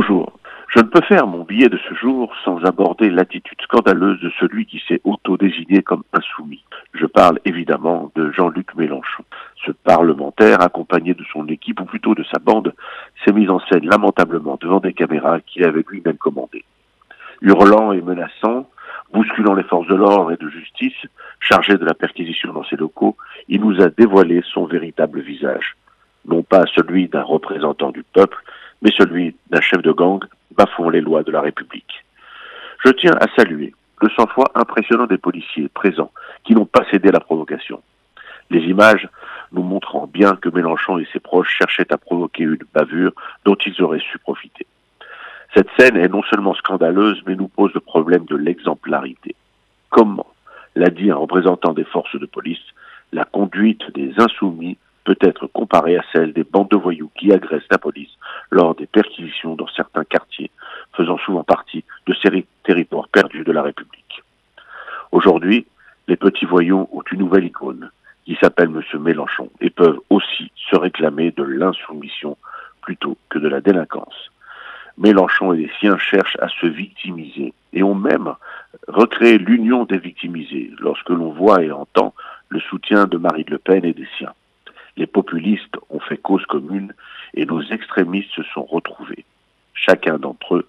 Bonjour. Je ne peux faire mon billet de ce jour sans aborder l'attitude scandaleuse de celui qui s'est auto-désigné comme insoumis. Je parle évidemment de Jean-Luc Mélenchon. Ce parlementaire, accompagné de son équipe, ou plutôt de sa bande, s'est mis en scène lamentablement devant des caméras qu'il avait lui-même commandées. Hurlant et menaçant, bousculant les forces de l'ordre et de justice, chargé de la perquisition dans ses locaux, il nous a dévoilé son véritable visage. Non pas celui d'un représentant du peuple, mais celui d'un chef de gang bafouant les lois de la République. Je tiens à saluer le sang-froid impressionnant des policiers présents qui n'ont pas cédé à la provocation. Les images nous montrant bien que Mélenchon et ses proches cherchaient à provoquer une bavure dont ils auraient su profiter. Cette scène est non seulement scandaleuse, mais nous pose le problème de l'exemplarité. Comment, l'a dit un représentant des forces de police, la conduite des insoumis peut être comparée à celle des bandes de voyous qui agressent la police lors des perquisitions dans certains quartiers, faisant souvent partie de ces territoires perdus de la République. Aujourd'hui, les petits voyous ont une nouvelle icône, qui s'appelle M. Mélenchon, et peuvent aussi se réclamer de l'insoumission plutôt que de la délinquance. Mélenchon et les siens cherchent à se victimiser et ont même recréé l'union des victimisés lorsque l'on voit et entend le soutien de Marine Le Pen et des siens. Les populistes ont fait cause commune et nos extrémistes se sont retrouvés. Chacun d'entre eux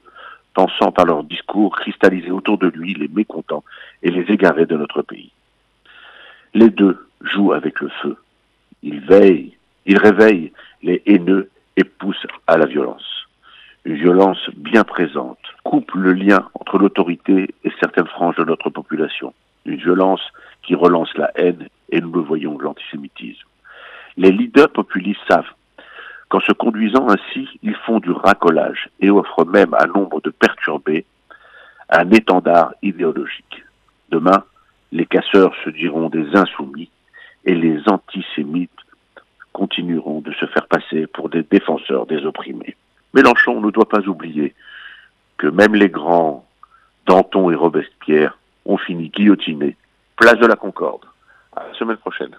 pensant par leur discours cristalliser autour de lui les mécontents et les égarés de notre pays. Les deux jouent avec le feu. Ils veillent, ils réveillent les haineux et poussent à la violence. Une violence bien présente coupe le lien entre l'autorité et certaines franges de notre population. Une violence qui relance la haine et nous le voyons, l'antisémitisme. Les leaders populistes savent qu'en se conduisant ainsi, ils font du racolage et offrent même à nombre de perturbés un étendard idéologique. Demain, les casseurs se diront des insoumis et les antisémites continueront de se faire passer pour des défenseurs des opprimés. Mélenchon ne doit pas oublier que même les grands Danton et Robespierre ont fini guillotinés, place de la Concorde. À la semaine prochaine.